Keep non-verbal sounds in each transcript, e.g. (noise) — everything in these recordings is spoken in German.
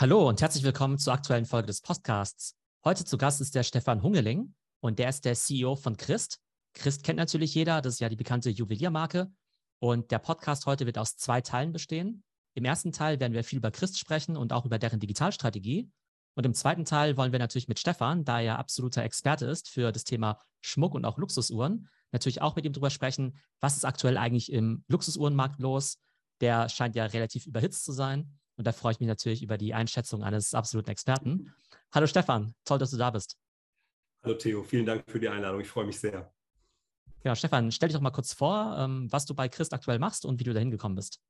Hallo und herzlich willkommen zur aktuellen Folge des Podcasts. Heute zu Gast ist der Stefan Hungeling und der ist der CEO von Christ. Christ kennt natürlich jeder, das ist ja die bekannte Juweliermarke. Und der Podcast heute wird aus zwei Teilen bestehen. Im ersten Teil werden wir viel über Christ sprechen und auch über deren Digitalstrategie. Und im zweiten Teil wollen wir natürlich mit Stefan, da er absoluter Experte ist für das Thema Schmuck und auch Luxusuhren, natürlich auch mit ihm darüber sprechen, was ist aktuell eigentlich im Luxusuhrenmarkt los. Der scheint ja relativ überhitzt zu sein. Und da freue ich mich natürlich über die Einschätzung eines absoluten Experten. Hallo Stefan, toll, dass du da bist. Hallo Theo, vielen Dank für die Einladung. Ich freue mich sehr. Ja, Stefan, stell dich doch mal kurz vor, ähm, was du bei Christ aktuell machst und wie du dahin gekommen bist.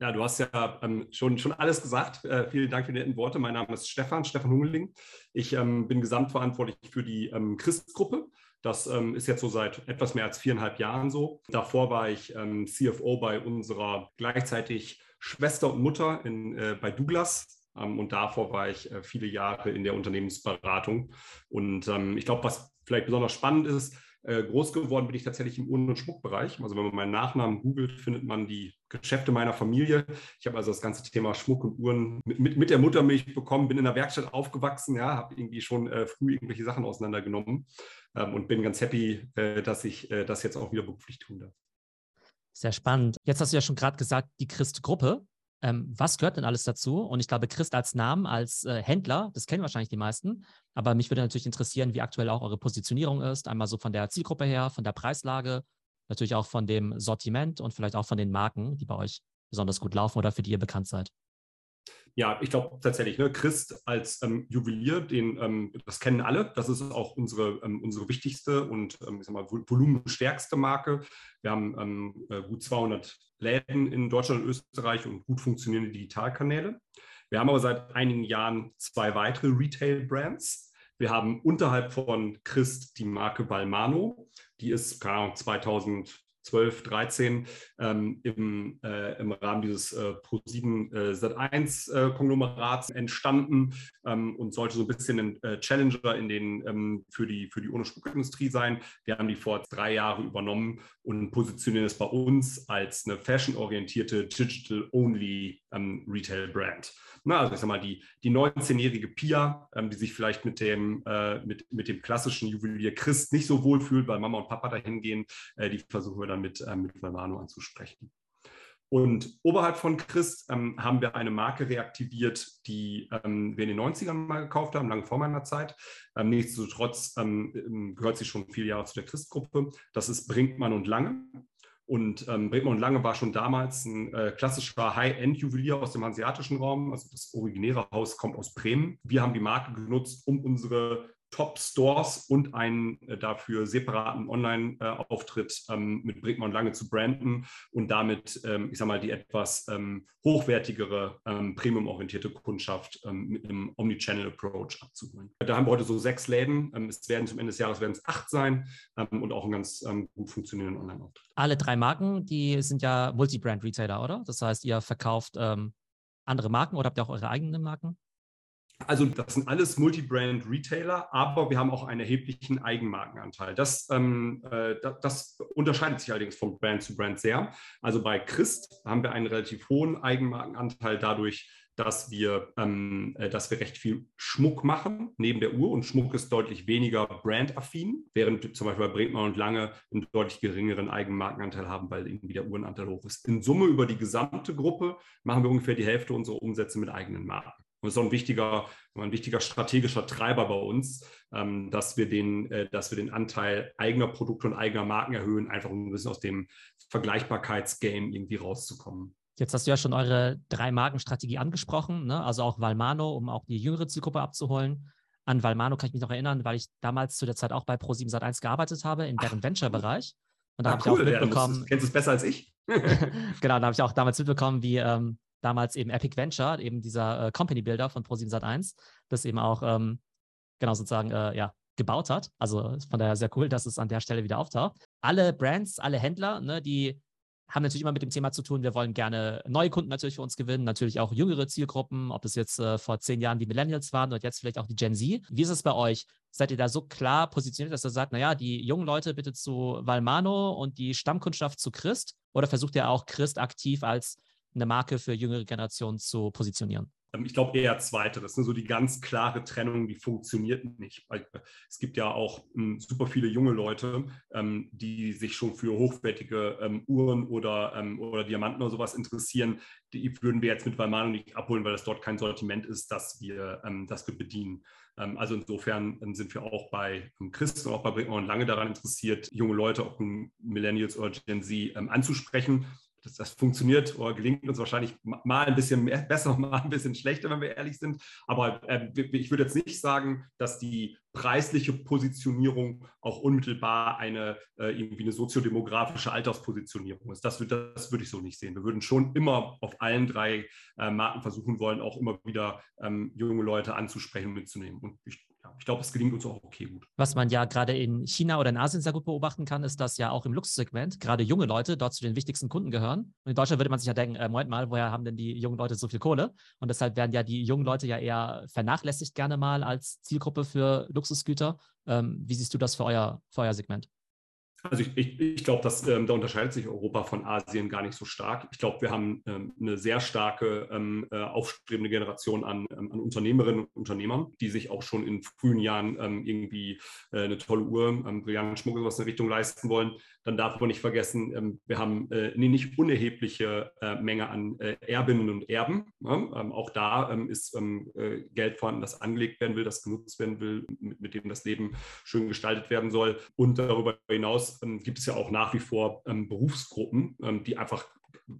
Ja, du hast ja ähm, schon, schon alles gesagt. Äh, vielen Dank für die netten Worte. Mein Name ist Stefan, Stefan Hungeling. Ich ähm, bin gesamtverantwortlich für die ähm, Christ-Gruppe. Das ähm, ist jetzt so seit etwas mehr als viereinhalb Jahren so. Davor war ich ähm, CFO bei unserer gleichzeitig Schwester und Mutter in, äh, bei Douglas. Ähm, und davor war ich äh, viele Jahre in der Unternehmensberatung. Und ähm, ich glaube, was vielleicht besonders spannend ist, äh, groß geworden bin ich tatsächlich im Uhren- und Schmuckbereich. Also wenn man meinen Nachnamen googelt, findet man die Geschäfte meiner Familie. Ich habe also das ganze Thema Schmuck und Uhren mit, mit, der Muttermilch bekommen, bin in der Werkstatt aufgewachsen, ja, habe irgendwie schon äh, früh irgendwelche Sachen auseinandergenommen ähm, und bin ganz happy, äh, dass ich äh, das jetzt auch wieder beruflich tun darf. Sehr spannend. Jetzt hast du ja schon gerade gesagt, die Christ-Gruppe. Ähm, was gehört denn alles dazu? Und ich glaube, Christ als Namen, als äh, Händler, das kennen wahrscheinlich die meisten. Aber mich würde natürlich interessieren, wie aktuell auch eure Positionierung ist. Einmal so von der Zielgruppe her, von der Preislage, natürlich auch von dem Sortiment und vielleicht auch von den Marken, die bei euch besonders gut laufen oder für die ihr bekannt seid. Ja, ich glaube tatsächlich, ne, Christ als ähm, Juwelier, den, ähm, das kennen alle. Das ist auch unsere, ähm, unsere wichtigste und ähm, ich sag mal, volumenstärkste Marke. Wir haben ähm, äh, gut 200 Läden in Deutschland und Österreich und gut funktionierende Digitalkanäle. Wir haben aber seit einigen Jahren zwei weitere Retail-Brands. Wir haben unterhalb von Christ die Marke Balmano. Die ist keine Ahnung, 2000 12, 13 ähm, im, äh, im Rahmen dieses äh, Pro7 äh, Sat1 äh, entstanden ähm, und sollte so ein bisschen ein äh, Challenger in den, ähm, für die, für die ohne Schmuckindustrie sein. Wir haben die vor drei Jahren übernommen und positionieren es bei uns als eine fashionorientierte Digital-Only ähm, Retail-Brand. Na, also ich sag mal, die, die 19-jährige Pia, ähm, die sich vielleicht mit dem, äh, mit, mit dem klassischen Juwelier Christ nicht so wohl fühlt, weil Mama und Papa dahin gehen, die versuchen wir dann mit, äh, mit Valvano anzusprechen. Und oberhalb von Christ ähm, haben wir eine Marke reaktiviert, die ähm, wir in den 90ern mal gekauft haben, lange vor meiner Zeit. Ähm, nichtsdestotrotz ähm, ähm, gehört sie schon viele Jahre zu der Christgruppe. Das ist Brinkmann und Lange. Und ähm, Brinkmann und Lange war schon damals ein äh, klassischer High-End-Juwelier aus dem hanseatischen Raum. Also das originäre Haus kommt aus Bremen. Wir haben die Marke genutzt, um unsere Top-Stores und einen äh, dafür separaten Online-Auftritt ähm, mit Brinkmann Lange zu branden und damit, ähm, ich sage mal, die etwas ähm, hochwertigere, ähm, premium-orientierte Kundschaft ähm, mit einem Omnichannel-Approach abzuholen. Da haben wir heute so sechs Läden. Ähm, es werden zum Ende des Jahres werden es acht sein und auch einen ganz gut funktionierenden Online-Auftritt. Alle drei Marken, die sind ja Multi-Brand-Retailer, oder? Das heißt, ihr verkauft andere Marken oder habt ihr auch eure eigenen Marken? Also das sind alles Multi-Brand-Retailer, aber wir haben auch einen erheblichen Eigenmarkenanteil. Das, ähm, äh, das, unterscheidet sich allerdings von Brand zu Brand sehr. Also bei Christ haben wir einen relativ hohen Eigenmarkenanteil dadurch, dass wir, ähm, äh, dass wir recht viel Schmuck machen neben der Uhr und Schmuck ist deutlich weniger brandaffin, während zum Beispiel bei Brinkmann und Lange einen deutlich geringeren Eigenmarkenanteil haben, weil irgendwie der Uhrenanteil hoch ist. In Summe über die gesamte Gruppe machen wir ungefähr die Hälfte unserer Umsätze mit eigenen Marken. Und das ist auch ein wichtiger, ein wichtiger strategischer Treiber bei uns, ähm, dass, wir den, äh, dass wir den Anteil eigener Produkte und eigener Marken erhöhen, einfach um ein bisschen aus dem Vergleichbarkeitsgame irgendwie rauszukommen. Jetzt hast du ja schon eure drei Markenstrategie angesprochen, ne? also auch Valmano, um auch die jüngere Zielgruppe abzuholen. An Valmano kann ich mich noch erinnern, weil ich damals zu der Zeit auch bei Pro7 Sat1 gearbeitet habe, in deren Venture-Bereich. Und da ah, habe cool, ich auch mitbekommen. Ja, kennst du es besser als ich? (laughs) genau, da habe ich auch damals mitbekommen, wie ähm, damals eben Epic Venture, eben dieser äh, Company Builder von Pro7 Sat1, das eben auch ähm, genau sozusagen äh, ja, gebaut hat. Also von daher sehr cool, dass es an der Stelle wieder auftaucht. Alle Brands, alle Händler, ne, die haben natürlich immer mit dem Thema zu tun. Wir wollen gerne neue Kunden natürlich für uns gewinnen, natürlich auch jüngere Zielgruppen, ob das jetzt äh, vor zehn Jahren die Millennials waren und jetzt vielleicht auch die Gen Z. Wie ist es bei euch? Seid ihr da so klar positioniert, dass ihr sagt, naja, die jungen Leute bitte zu Valmano und die Stammkundschaft zu Christ? Oder versucht ihr auch Christ aktiv als eine Marke für jüngere Generationen zu positionieren? Ähm, ich glaube eher zweiteres. So die ganz klare Trennung, die funktioniert nicht. Es gibt ja auch ähm, super viele junge Leute, ähm, die sich schon für hochwertige ähm, Uhren oder, ähm, oder Diamanten oder sowas interessieren. Die würden wir jetzt mit Valmano nicht abholen, weil das dort kein Sortiment ist, das wir, ähm, das wir bedienen. Also insofern sind wir auch bei Christen und auch bei Brinkmann lange daran interessiert, junge Leute, ob Millennials oder Gen Z, anzusprechen das, das, funktioniert oder gelingt uns wahrscheinlich mal ein bisschen mehr, (laughs) besser, mal ein bisschen schlechter, wenn wir ehrlich sind. Aber äh, ich würde jetzt nicht sagen, dass die preisliche Positionierung auch unmittelbar eine äh, irgendwie eine soziodemografische Alterspositionierung ist. Das, würde ich so nicht sehen. Wir würden schon immer auf allen drei äh, Marken versuchen wollen, auch immer wieder ähm, junge Leute anzusprechen und mitzunehmen. Und ich ich glaube, es gelingt uns auch okay gut. Was man ja gerade in China oder in Asien sehr gut beobachten kann, ist, dass ja auch im Luxussegment gerade junge Leute dort zu den wichtigsten Kunden gehören. Und in Deutschland würde man sich ja denken, äh, Moment mal, woher haben denn die jungen Leute so viel Kohle? Und deshalb werden ja die jungen Leute ja eher vernachlässigt gerne mal als Zielgruppe für Luxusgüter. Ähm, wie siehst du das für euer, für euer Segment? Also ich, ich, ich glaube, ähm, da unterscheidet sich Europa von Asien gar nicht so stark. Ich glaube, wir haben ähm, eine sehr starke ähm, äh, aufstrebende Generation an, ähm, an, Unternehmerinnen und Unternehmern, die sich auch schon in frühen Jahren ähm, irgendwie äh, eine tolle Uhr, ähm, brillanten Schmuck was in Richtung leisten wollen. Dann darf man nicht vergessen, ähm, wir haben äh, eine nicht unerhebliche äh, Menge an äh, Erbinnen und Erben. Ne? auch da ist äh, Geld vorhanden, das angelegt werden will, das genutzt werden will, mit, dem das Leben schön gestaltet werden soll. Und darüber hinaus ähm, gibt es ja auch nach wie vor ähm, Berufsgruppen, ähm, die einfach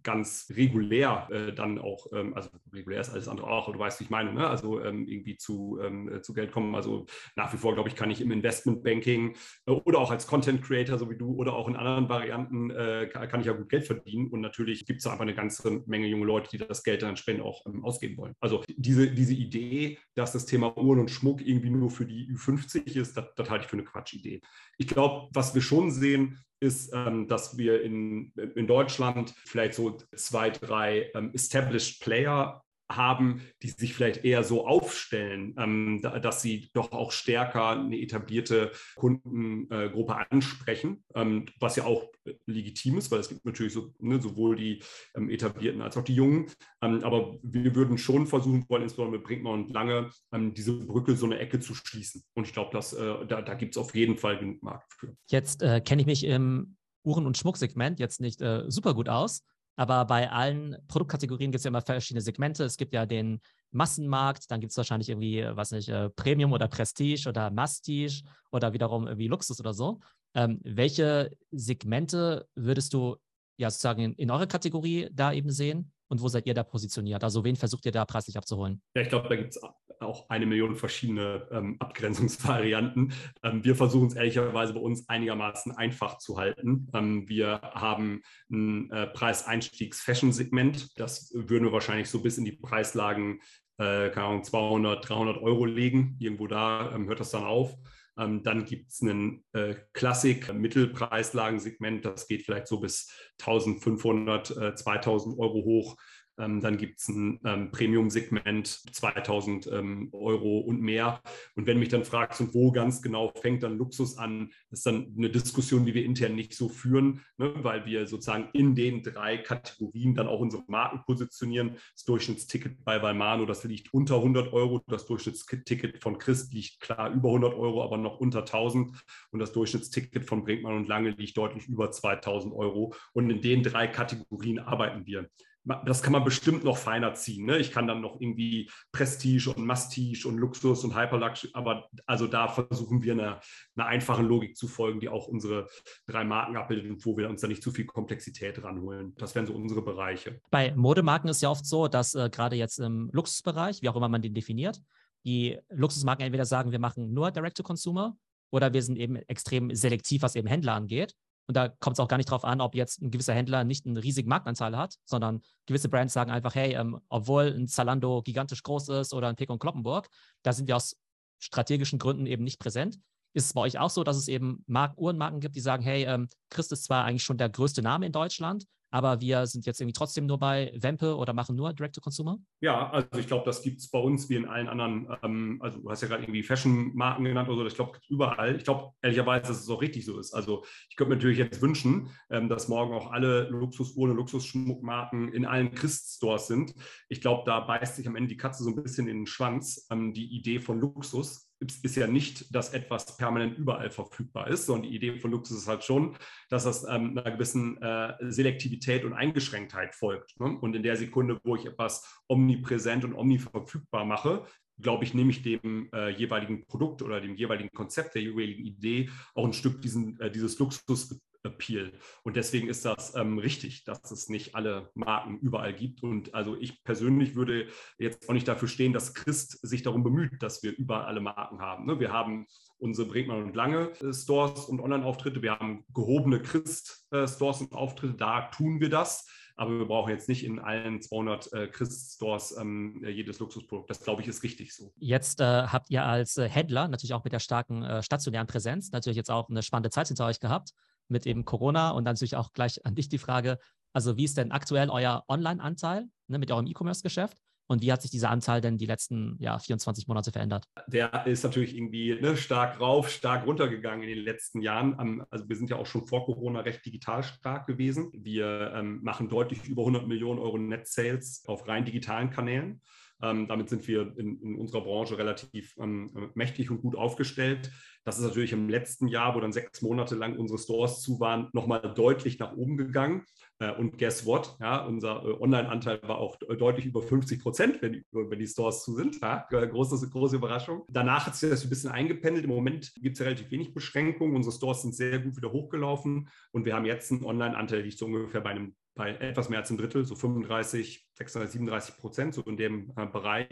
ganz regulär äh, dann auch, ähm, also regulär ist alles andere auch, du weißt, wie ich meine, ne? also ähm, irgendwie zu, ähm, äh, zu Geld kommen. Also nach wie vor, glaube ich, kann ich im Investmentbanking äh, oder auch als Content Creator, so wie du, oder auch in anderen Varianten, äh, kann, ich ja gut Geld verdienen. Und natürlich gibt es einfach eine ganze Menge junge Leute, die das Geld dann entsprechend auch ähm, ausgeben wollen. Also diese, diese Idee, dass das Thema Uhren und Schmuck irgendwie nur für die Ü50 ist, das halte ich für eine Quatschidee. Ich glaube, was wir schon sehen, ist, ähm, dass wir in, in Deutschland vielleicht so zwei, drei ähm, established Player haben, die sich vielleicht eher so aufstellen, ähm, da, dass sie doch auch stärker eine etablierte Kundengruppe ansprechen, ähm, was ja auch legitim ist, weil es gibt natürlich so, ne, sowohl die ähm, etablierten als auch die Jungen. Ähm, aber wir würden schon versuchen wollen, insbesondere mit Brinkmann und Lange, ähm, diese Brücke so eine Ecke zu schließen. Und ich glaube, äh, da, da gibt es auf jeden Fall genug Markt für. Jetzt äh, kenne ich mich im Uhren- und Schmucksegment jetzt nicht äh, super gut aus. Aber bei allen Produktkategorien gibt es ja immer verschiedene Segmente. Es gibt ja den Massenmarkt, dann gibt es wahrscheinlich irgendwie, was nicht, äh, Premium oder Prestige oder Mastige oder wiederum irgendwie Luxus oder so. Ähm, welche Segmente würdest du ja sozusagen in, in eurer Kategorie da eben sehen? und wo seid ihr da positioniert? Also wen versucht ihr da preislich abzuholen? Ja, ich glaube, da gibt es auch eine Million verschiedene ähm, Abgrenzungsvarianten. Ähm, wir versuchen es ehrlicherweise bei uns einigermaßen einfach zu halten. Ähm, wir haben ein äh, Preiseinstiegs-Fashion-Segment. Das würden wir wahrscheinlich so bis in die Preislagen, äh, keine Ahnung, 200, 300 Euro legen. Irgendwo da ähm, hört das dann auf. Ähm, dann gibt es einen äh, Klassik-Mittelpreislagensegment, das geht vielleicht so bis 1500, äh, 2000 Euro hoch. Ähm, dann gibt es ein ähm, Premium-Segment, 2000 ähm, Euro und mehr. Und wenn mich dann fragst, und wo ganz genau fängt dann Luxus an, ist dann eine Diskussion, die wir intern nicht so führen, ne, weil wir sozusagen in den drei Kategorien dann auch unsere Marken positionieren. Das Durchschnittsticket bei Valmano, das liegt unter 100 Euro. Das Durchschnittsticket von Christ liegt klar über 100 Euro, aber noch unter 1000. Und das Durchschnittsticket von Brinkmann und Lange liegt deutlich über 2000 Euro. Und in den drei Kategorien arbeiten wir das kann man bestimmt noch feiner ziehen. Ne? Ich kann dann noch irgendwie Prestige und Mastige und Luxus und Hyperlux, aber also da versuchen wir eine, eine einfache Logik zu folgen, die auch unsere drei Marken abbildet und wo wir uns da nicht zu viel Komplexität ranholen. Das wären so unsere Bereiche. Bei Modemarken ist ja oft so, dass äh, gerade jetzt im Luxusbereich, wie auch immer man den definiert, die Luxusmarken entweder sagen, wir machen nur Direct-to-Consumer oder wir sind eben extrem selektiv, was eben Händler angeht. Und da kommt es auch gar nicht darauf an, ob jetzt ein gewisser Händler nicht einen riesigen Marktanteil hat, sondern gewisse Brands sagen einfach, hey, ähm, obwohl ein Zalando gigantisch groß ist oder ein Pick und Kloppenburg, da sind wir aus strategischen Gründen eben nicht präsent. Ist es bei euch auch so, dass es eben Marken, Uhrenmarken gibt, die sagen, hey, ähm, Christ ist zwar eigentlich schon der größte Name in Deutschland, aber wir sind jetzt irgendwie trotzdem nur bei Wempe oder machen nur Direct-to-Consumer? Ja, also ich glaube, das gibt es bei uns wie in allen anderen, ähm, also du hast ja gerade irgendwie Fashion-Marken genannt oder so, ich glaube, überall. Ich glaube ehrlicherweise, dass es auch richtig so ist. Also ich könnte mir natürlich jetzt wünschen, ähm, dass morgen auch alle Luxusuhren und Luxusschmuckmarken in allen Christ-Stores sind. Ich glaube, da beißt sich am Ende die Katze so ein bisschen in den Schwanz. Ähm, die Idee von Luxus ist ja nicht, dass etwas permanent überall verfügbar ist, sondern die Idee von Luxus ist halt schon, dass das ähm, einer gewissen äh, Selektivität und Eingeschränktheit folgt. Ne? Und in der Sekunde, wo ich etwas omnipräsent und omniverfügbar mache, glaube ich, nehme ich dem äh, jeweiligen Produkt oder dem jeweiligen Konzept, der jeweiligen Idee auch ein Stück diesen, äh, dieses Luxus Appeal. Und deswegen ist das ähm, richtig, dass es nicht alle Marken überall gibt. Und also ich persönlich würde jetzt auch nicht dafür stehen, dass Christ sich darum bemüht, dass wir überall alle Marken haben. Ne? Wir haben unsere Bregmann und Lange äh, Stores und Online-Auftritte. Wir haben gehobene Christ-Stores äh, und Auftritte. Da tun wir das. Aber wir brauchen jetzt nicht in allen 200 äh, Christ-Stores ähm, jedes Luxusprodukt. Das, glaube ich, ist richtig so. Jetzt äh, habt ihr als äh, Händler natürlich auch mit der starken äh, stationären Präsenz natürlich jetzt auch eine spannende Zeit hinter euch gehabt mit eben Corona und dann natürlich auch gleich an dich die Frage, also wie ist denn aktuell euer Online-Anteil ne, mit eurem E-Commerce-Geschäft? Und wie hat sich dieser Anteil denn die letzten ja, 24 Monate verändert? Der ist natürlich irgendwie ne, stark rauf, stark runtergegangen in den letzten Jahren. Also wir sind ja auch schon vor Corona recht digital stark gewesen. Wir ähm, machen deutlich über 100 Millionen Euro Net-Sales auf rein digitalen Kanälen. Ähm, damit sind wir in, in unserer Branche relativ ähm, mächtig und gut aufgestellt. Das ist natürlich im letzten Jahr, wo dann sechs Monate lang unsere Stores zu waren, nochmal deutlich nach oben gegangen. Äh, und guess what? Ja, unser äh, Online-Anteil war auch deutlich über 50 Prozent, wenn, wenn, die Stores zu sind. Ja, große, große Überraschung. Danach hat sich das ein bisschen eingependelt. Im Moment gibt es ja relativ wenig Beschränkungen. Unsere Stores sind sehr gut wieder hochgelaufen und wir haben jetzt einen Online-Anteil, der liegt so ungefähr bei einem bei etwas mehr als ein Drittel, so 35, 36, 37 Prozent, so in dem äh, Bereich.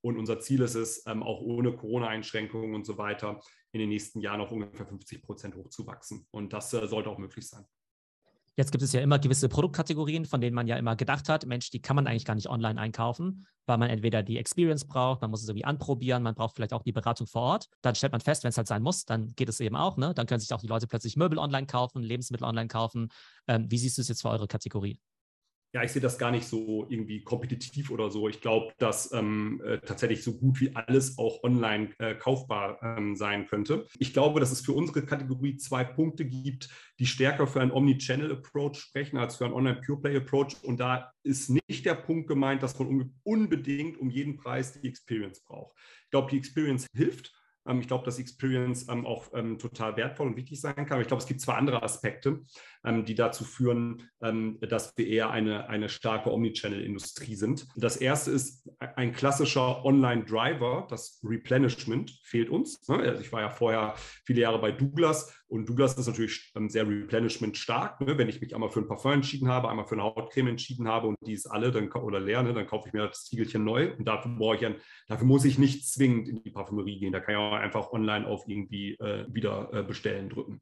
Und unser Ziel ist es, ähm, auch ohne Corona-Einschränkungen und so weiter in den nächsten Jahren auf ungefähr 50 Prozent hochzuwachsen. Und das äh, sollte auch möglich sein. Jetzt gibt es ja immer gewisse Produktkategorien, von denen man ja immer gedacht hat, Mensch, die kann man eigentlich gar nicht online einkaufen, weil man entweder die Experience braucht, man muss es irgendwie anprobieren, man braucht vielleicht auch die Beratung vor Ort. Dann stellt man fest, wenn es halt sein muss, dann geht es eben auch. Ne? Dann können sich auch die Leute plötzlich Möbel online kaufen, Lebensmittel online kaufen. Ähm, wie siehst du es jetzt für eure Kategorie? Ja, ich sehe das gar nicht so irgendwie kompetitiv oder so. Ich glaube, dass ähm, äh, tatsächlich so gut wie alles auch online äh, kaufbar ähm, sein könnte. Ich glaube, dass es für unsere Kategorie zwei Punkte gibt, die stärker für einen Omnichannel-Approach sprechen als für einen Online-Pure-Play-Approach. Und da ist nicht der Punkt gemeint, dass man unbedingt um jeden Preis die Experience braucht. Ich glaube, die Experience hilft ich glaube, dass Experience ähm, auch ähm, total wertvoll und wichtig sein kann. Aber ich glaube, es gibt zwei andere Aspekte, die dazu führen, dass wir eher eine, eine starke Omnichannel-Industrie sind. Das erste ist ein klassischer Online-Driver, das Replenishment fehlt uns. Ne? Also ich war ja vorher viele Jahre bei Douglas und Douglas ist natürlich sehr Replenishment stark. Ne? Wenn ich mich einmal für ein Parfum entschieden habe, einmal für eine Hautcreme entschieden habe und die ist alle dann, oder leer, ne? dann kaufe ich mir das Ziegelchen neu. Und dafür brauche ich ein, dafür muss ich nicht zwingend in die Parfümerie gehen. Da kann ich auch einfach online auf irgendwie äh, wieder äh, bestellen drücken.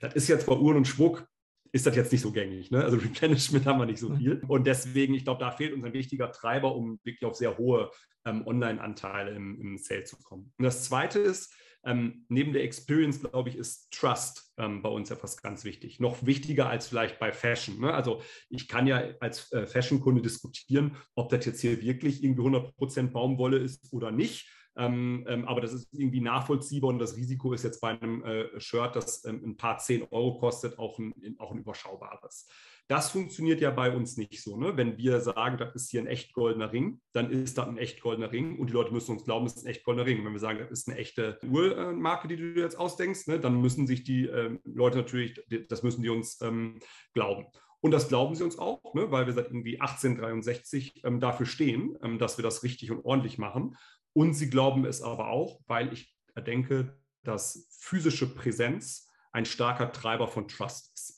Das ist jetzt bei Uhren und Schmuck ist das jetzt nicht so gängig. Ne? Also (laughs) Replenishment haben wir nicht so viel. Und deswegen, ich glaube, da fehlt uns ein wichtiger Treiber, um wirklich auf sehr hohe ähm, Online-Anteile im, im Sale zu kommen. Und das Zweite ist, ähm, neben der Experience, glaube ich, ist Trust ähm, bei uns etwas ganz wichtig. Noch wichtiger als vielleicht bei Fashion. Ne? Also ich kann ja als äh, Fashion-Kunde diskutieren, ob das jetzt hier wirklich irgendwie 100% Baumwolle ist oder nicht. Ähm, ähm, aber das ist irgendwie nachvollziehbar und das Risiko ist jetzt bei einem äh, Shirt, das ähm, ein paar 10 Euro kostet, auch ein, auch ein überschaubares. Das funktioniert ja bei uns nicht so. Ne? Wenn wir sagen, das ist hier ein echt goldener Ring, dann ist das ein echt goldener Ring und die Leute müssen uns glauben, es ist ein echt goldener Ring. Wenn wir sagen, das ist eine echte Uhrmarke, die du dir jetzt ausdenkst, ne, dann müssen sich die ähm, Leute natürlich, das müssen die uns ähm, glauben. Und das glauben sie uns auch, ne, weil wir seit irgendwie 1863 ähm, dafür stehen, ähm, dass wir das richtig und ordentlich machen. Und sie glauben es aber auch, weil ich denke, dass physische Präsenz ein starker Treiber von Trust ist.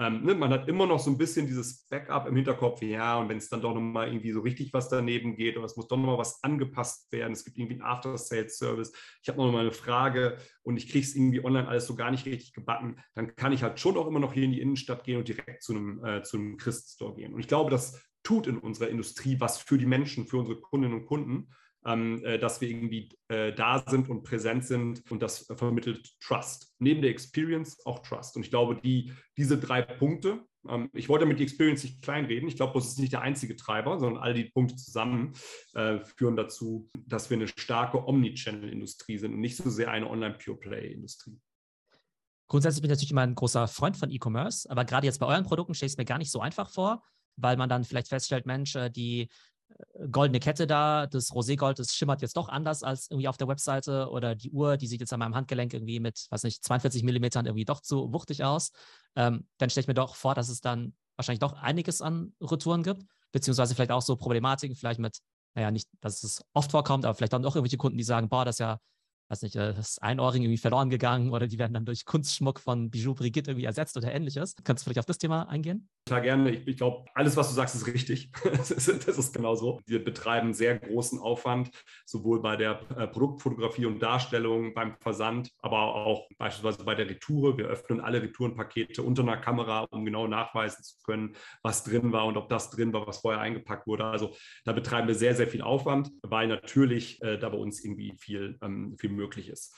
Ähm, ne, man hat immer noch so ein bisschen dieses Backup im Hinterkopf, ja, und wenn es dann doch nochmal irgendwie so richtig was daneben geht oder es muss doch nochmal was angepasst werden, es gibt irgendwie einen After-Sales-Service, ich habe noch mal eine Frage und ich kriege es irgendwie online alles so gar nicht richtig gebacken, dann kann ich halt schon auch immer noch hier in die Innenstadt gehen und direkt zu einem, äh, zu einem Christ-Store gehen. Und ich glaube, das tut in unserer Industrie was für die Menschen, für unsere Kundinnen und Kunden, dass wir irgendwie äh, da sind und präsent sind und das vermittelt Trust. Neben der Experience auch Trust. Und ich glaube, die, diese drei Punkte, ähm, ich wollte mit die Experience nicht kleinreden. Ich glaube, das ist nicht der einzige Treiber, sondern all die Punkte zusammen äh, führen dazu, dass wir eine starke Omnichannel-Industrie sind und nicht so sehr eine Online-Pure-Play-Industrie. Grundsätzlich bin ich natürlich immer ein großer Freund von E-Commerce, aber gerade jetzt bei euren Produkten stelle ich es mir gar nicht so einfach vor, weil man dann vielleicht feststellt, Mensch, äh, die äh, goldene Kette da, das Roségold, das schimmert jetzt doch anders als irgendwie auf der Webseite oder die Uhr, die sieht jetzt an meinem Handgelenk irgendwie mit, weiß nicht, 42 Millimetern irgendwie doch zu wuchtig aus. Ähm, dann stelle ich mir doch vor, dass es dann wahrscheinlich doch einiges an Retouren gibt, beziehungsweise vielleicht auch so Problematiken, vielleicht mit, naja, nicht, dass es oft vorkommt, aber vielleicht dann doch irgendwelche Kunden, die sagen, boah, das ist ja weiß nicht, äh, das Einohrring irgendwie verloren gegangen oder die werden dann durch Kunstschmuck von Bijou Brigitte irgendwie ersetzt oder ähnliches. Kannst du vielleicht auf das Thema eingehen? Klar, gerne. Ich, ich glaube, alles, was du sagst, ist richtig. (laughs) das, ist, das ist genau so. Wir betreiben sehr großen Aufwand, sowohl bei der äh, Produktfotografie und Darstellung, beim Versand, aber auch beispielsweise bei der Retoure. Wir öffnen alle Retourenpakete unter einer Kamera, um genau nachweisen zu können, was drin war und ob das drin war, was vorher eingepackt wurde. Also da betreiben wir sehr, sehr viel Aufwand, weil natürlich äh, da bei uns irgendwie viel, ähm, viel möglich ist.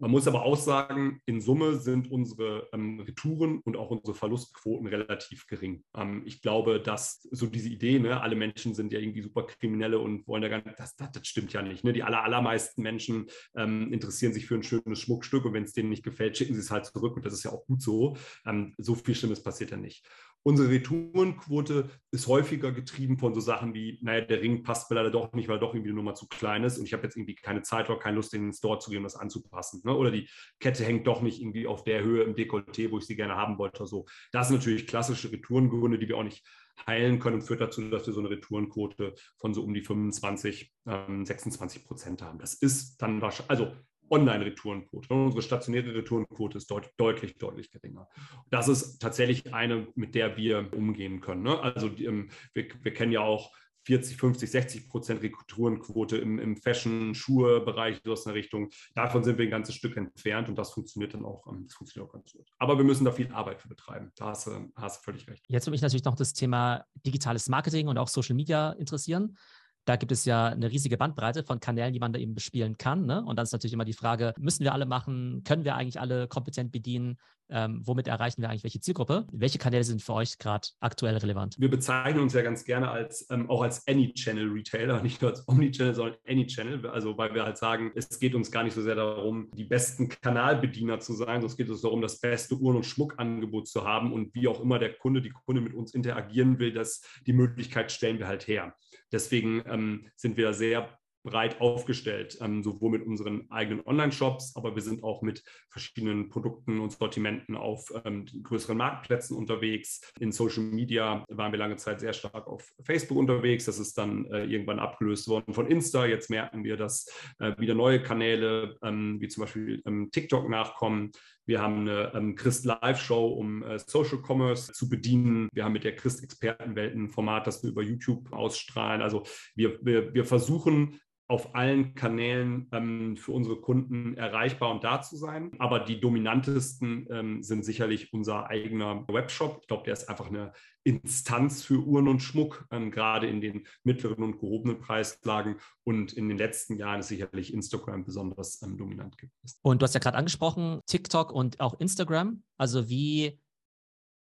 Man muss aber auch sagen, in Summe sind unsere ähm, Retouren und auch unsere Verlustquoten relativ gering. Ähm, ich glaube, dass so diese Idee, ne, alle Menschen sind ja irgendwie super Kriminelle und wollen ja gar nicht, das, das, das stimmt ja nicht. Ne? Die aller, allermeisten Menschen ähm, interessieren sich für ein schönes Schmuckstück und wenn es denen nicht gefällt, schicken sie es halt zurück und das ist ja auch gut so. Ähm, so viel Schlimmes passiert ja nicht. Unsere Retourenquote ist häufiger getrieben von so Sachen wie, naja, der Ring passt mir leider doch nicht, weil er doch irgendwie eine Nummer zu klein ist und ich habe jetzt irgendwie keine Zeit oder keine Lust, in den Store zu gehen, um das anzupassen. Ne? Oder die Kette hängt doch nicht irgendwie auf der Höhe im Dekolleté, wo ich sie gerne haben wollte. So. Das sind natürlich klassische Retourengründe, die wir auch nicht heilen können und führt dazu, dass wir so eine Retourenquote von so um die 25, ähm, 26 Prozent haben. Das ist dann wahrscheinlich, also Online-Retourenquote. Unsere stationäre Retourenquote ist deut deutlich, deutlich geringer. Das ist tatsächlich eine, mit der wir umgehen können. Ne? Also die, ähm, wir, wir kennen ja auch 40, 50, 60 Prozent Retourenquote im, im Fashion-Schuhe-Bereich, so aus einer Richtung. Davon sind wir ein ganzes Stück entfernt und das funktioniert dann auch, ähm, das funktioniert auch ganz gut. Aber wir müssen da viel Arbeit für betreiben. Da hast, hast du völlig recht. Jetzt würde mich natürlich noch das Thema digitales Marketing und auch Social Media interessieren. Da gibt es ja eine riesige Bandbreite von Kanälen, die man da eben bespielen kann. Ne? Und dann ist natürlich immer die Frage, müssen wir alle machen? Können wir eigentlich alle kompetent bedienen? Ähm, womit erreichen wir eigentlich welche Zielgruppe? Welche Kanäle sind für euch gerade aktuell relevant? Wir bezeichnen uns ja ganz gerne als ähm, auch als Any-Channel-Retailer, (laughs) nicht nur als Omni-Channel, sondern Any-Channel. Also weil wir halt sagen, es geht uns gar nicht so sehr darum, die besten Kanalbediener zu sein, sondern es geht uns darum, das beste Uhren- und Schmuckangebot zu haben. Und wie auch immer der Kunde, die Kunde mit uns interagieren will, dass die Möglichkeit stellen wir halt her. Deswegen ähm, sind wir sehr breit aufgestellt, ähm, sowohl mit unseren eigenen Online-Shops, aber wir sind auch mit verschiedenen Produkten und Sortimenten auf ähm, größeren Marktplätzen unterwegs. In Social Media waren wir lange Zeit sehr stark auf Facebook unterwegs. Das ist dann äh, irgendwann abgelöst worden von Insta. Jetzt merken wir, dass äh, wieder neue Kanäle ähm, wie zum Beispiel ähm, TikTok nachkommen. Wir haben eine ähm, Christ Live Show, um äh, Social Commerce zu bedienen. Wir haben mit der Christ Expertenwelt ein Format, das wir über YouTube ausstrahlen. Also wir, wir, wir versuchen auf allen Kanälen ähm, für unsere Kunden erreichbar und da zu sein. Aber die dominantesten ähm, sind sicherlich unser eigener Webshop. Ich glaube, der ist einfach eine Instanz für Uhren und Schmuck, ähm, gerade in den mittleren und gehobenen Preislagen. Und in den letzten Jahren ist sicherlich Instagram besonders ähm, dominant gewesen. Und du hast ja gerade angesprochen, TikTok und auch Instagram. Also wie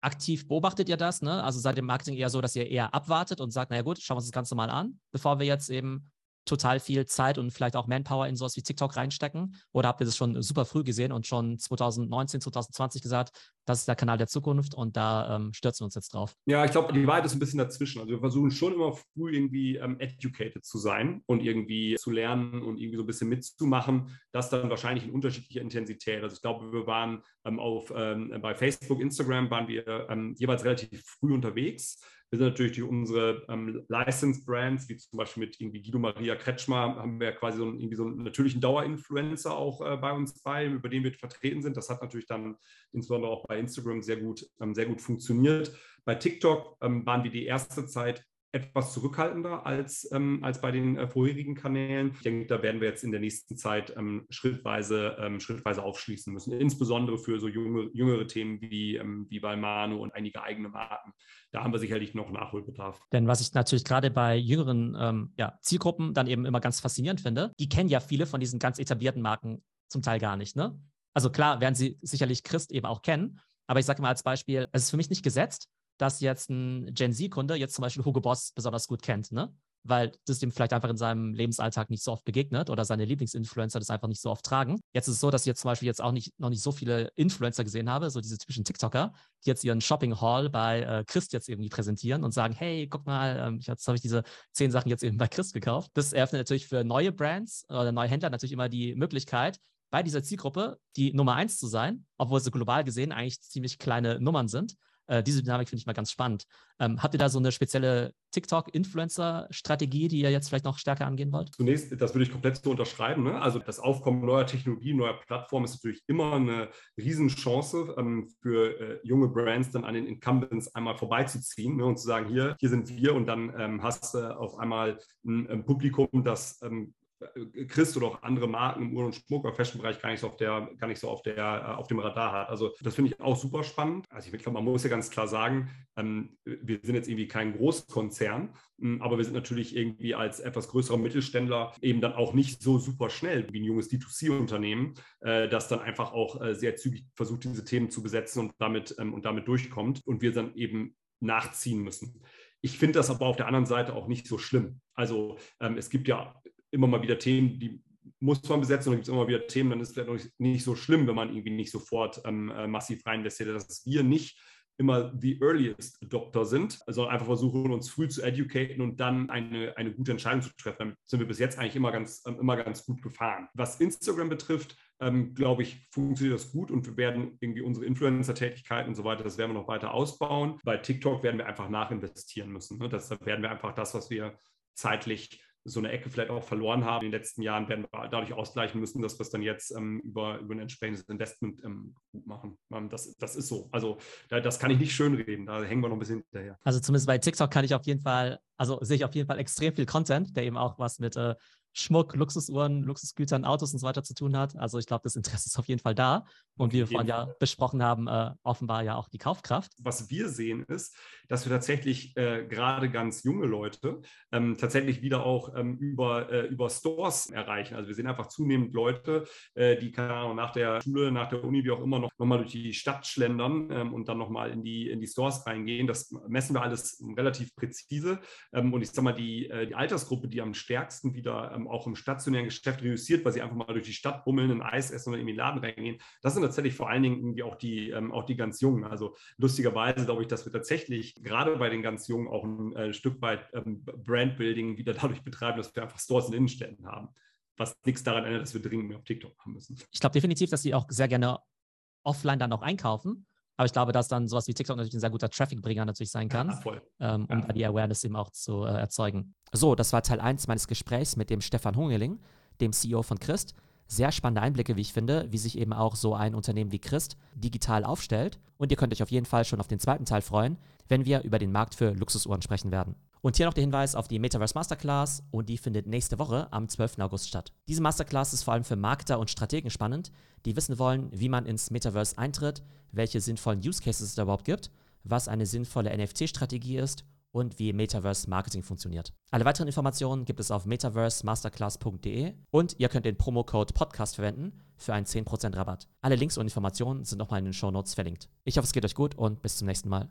aktiv beobachtet ihr das? Ne? Also seid ihr im Marketing eher so, dass ihr eher abwartet und sagt, naja gut, schauen wir uns das Ganze mal an, bevor wir jetzt eben total viel Zeit und vielleicht auch Manpower in sowas wie TikTok reinstecken? Oder habt ihr das schon super früh gesehen und schon 2019, 2020 gesagt, das ist der Kanal der Zukunft und da ähm, stürzen wir uns jetzt drauf? Ja, ich glaube, die Wahrheit ist ein bisschen dazwischen. Also wir versuchen schon immer früh irgendwie ähm, educated zu sein und irgendwie zu lernen und irgendwie so ein bisschen mitzumachen. Das dann wahrscheinlich in unterschiedlicher Intensität. Also ich glaube, wir waren ähm, auf, ähm, bei Facebook, Instagram waren wir ähm, jeweils relativ früh unterwegs. Wir sind natürlich durch unsere ähm, Licensed Brands, wie zum Beispiel mit irgendwie Guido Maria Kretschmer, haben wir quasi so einen, irgendwie so einen natürlichen Dauerinfluencer auch äh, bei uns bei, über den wir vertreten sind. Das hat natürlich dann insbesondere auch bei Instagram sehr gut, ähm, sehr gut funktioniert. Bei TikTok ähm, waren wir die erste Zeit etwas zurückhaltender als, ähm, als bei den äh, vorherigen Kanälen. Ich denke, da werden wir jetzt in der nächsten Zeit ähm, schrittweise, ähm, schrittweise aufschließen müssen, insbesondere für so junge, jüngere Themen wie, ähm, wie Manu und einige eigene Marken. Da haben wir sicherlich noch Nachholbedarf. Denn was ich natürlich gerade bei jüngeren ähm, ja, Zielgruppen dann eben immer ganz faszinierend finde, die kennen ja viele von diesen ganz etablierten Marken zum Teil gar nicht. Ne? Also klar werden sie sicherlich Christ eben auch kennen, aber ich sage mal als Beispiel, es ist für mich nicht gesetzt, dass jetzt ein Gen Z-Kunde jetzt zum Beispiel Hugo Boss besonders gut kennt, ne? Weil das dem vielleicht einfach in seinem Lebensalltag nicht so oft begegnet oder seine Lieblingsinfluencer das einfach nicht so oft tragen. Jetzt ist es so, dass ich jetzt zum Beispiel jetzt auch nicht, noch nicht so viele Influencer gesehen habe, so diese typischen TikToker, die jetzt ihren Shopping-Hall bei äh, Christ jetzt irgendwie präsentieren und sagen, hey, guck mal, ähm, jetzt habe ich diese zehn Sachen jetzt eben bei Christ gekauft. Das eröffnet natürlich für neue Brands oder neue Händler natürlich immer die Möglichkeit, bei dieser Zielgruppe die Nummer eins zu sein, obwohl sie global gesehen eigentlich ziemlich kleine Nummern sind. Äh, diese Dynamik finde ich mal ganz spannend. Ähm, habt ihr da so eine spezielle TikTok-Influencer-Strategie, die ihr jetzt vielleicht noch stärker angehen wollt? Zunächst, das würde ich komplett so unterschreiben. Ne? Also das Aufkommen neuer Technologien, neuer Plattformen ist natürlich immer eine Riesenchance ähm, für äh, junge Brands, dann an den Incumbents einmal vorbeizuziehen ne? und zu sagen, hier, hier sind wir und dann ähm, hast du auf einmal ein, ein Publikum, das äh, Christ oder auch andere Marken im Uhr- und Schmuck- oder Fashion-Bereich gar nicht so auf der, gar nicht so auf der, äh, auf dem Radar hat. Also das finde ich auch super spannend. Also ich glaube, man muss ja ganz klar sagen, ähm, wir sind jetzt irgendwie kein Großkonzern, hm, aber wir sind natürlich irgendwie als etwas größerer Mittelständler eben dann auch nicht so super schnell wie ein junges D2C-Unternehmen, äh, das dann einfach auch sehr zügig versucht, diese Themen zu besetzen und damit, ähm, und damit durchkommt und wir dann eben nachziehen müssen. Ich finde das aber auf der anderen Seite auch nicht so schlimm. Also ähm, es gibt ja immer mal wieder Themen, die muss man besetzen und gibt es immer wieder Themen, dann ist es vielleicht nicht so schlimm, wenn man irgendwie nicht sofort ähm, äh, massiv rein investiert. Dass wir nicht immer the earliest Adopter sind, sondern einfach versuchen, uns früh zu educaten und dann eine, eine gute Entscheidung zu treffen. Damit sind wir bis jetzt eigentlich immer ganz, ähm, immer ganz gut gefahren. Was Instagram betrifft, ähm, glaube ich, funktioniert das gut und wir werden irgendwie unsere Influencer-Tätigkeit und so weiter, das werden wir noch weiter ausbauen. Bei TikTok werden wir einfach nachinvestieren müssen. Ne? Das, da werden wir einfach das, was wir zeitlich so eine Ecke vielleicht auch verloren haben in den letzten Jahren, werden wir dadurch ausgleichen müssen, dass wir es dann jetzt ähm, über, über ein entsprechendes Investment ähm, gut machen. Ähm, das, das ist so. Also da, das kann ich nicht schönreden, da hängen wir noch ein bisschen hinterher. Also zumindest bei TikTok kann ich auf jeden Fall, also sehe ich auf jeden Fall extrem viel Content, der eben auch was mit äh, Schmuck, Luxusuhren, Luxusgütern, Autos und so weiter zu tun hat. Also ich glaube, das Interesse ist auf jeden Fall da. Und wie wir vorhin ja besprochen haben, äh, offenbar ja auch die Kaufkraft. Was wir sehen ist, dass wir tatsächlich äh, gerade ganz junge Leute ähm, tatsächlich wieder auch ähm, über, äh, über Stores erreichen. Also wir sehen einfach zunehmend Leute, äh, die keine Ahnung, nach der Schule, nach der Uni, wie auch immer, noch, noch mal durch die Stadt schlendern ähm, und dann nochmal in die, in die Stores reingehen. Das messen wir alles relativ präzise. Ähm, und ich sage mal, die, äh, die Altersgruppe, die am stärksten wieder ähm, auch im stationären Geschäft reduziert, weil sie einfach mal durch die Stadt bummeln, ein Eis essen oder in den Laden reingehen. Das sind tatsächlich vor allen Dingen irgendwie auch die, ähm, auch die ganz Jungen. Also lustigerweise glaube ich, dass wir tatsächlich gerade bei den ganz Jungen auch ein äh, Stück weit ähm, Brandbuilding wieder dadurch betreiben, dass wir einfach Stores in Innenstädten haben. Was nichts daran ändert, dass wir dringend mehr auf TikTok machen müssen. Ich glaube definitiv, dass sie auch sehr gerne offline dann auch einkaufen. Aber ich glaube, dass dann sowas wie TikTok natürlich ein sehr guter Traffic-Bringer natürlich sein kann, ja, ähm, um ja. die Awareness eben auch zu äh, erzeugen. So, das war Teil 1 meines Gesprächs mit dem Stefan Hungeling, dem CEO von Christ. Sehr spannende Einblicke, wie ich finde, wie sich eben auch so ein Unternehmen wie Christ digital aufstellt. Und ihr könnt euch auf jeden Fall schon auf den zweiten Teil freuen, wenn wir über den Markt für Luxusuhren sprechen werden. Und hier noch der Hinweis auf die Metaverse Masterclass und die findet nächste Woche am 12. August statt. Diese Masterclass ist vor allem für Marketer und Strategen spannend, die wissen wollen, wie man ins Metaverse eintritt, welche sinnvollen Use Cases es da überhaupt gibt, was eine sinnvolle NFT-Strategie ist und wie Metaverse Marketing funktioniert. Alle weiteren Informationen gibt es auf metaversemasterclass.de und ihr könnt den Promocode Podcast verwenden für einen 10% Rabatt. Alle Links und Informationen sind nochmal in den Show Notes verlinkt. Ich hoffe, es geht euch gut und bis zum nächsten Mal.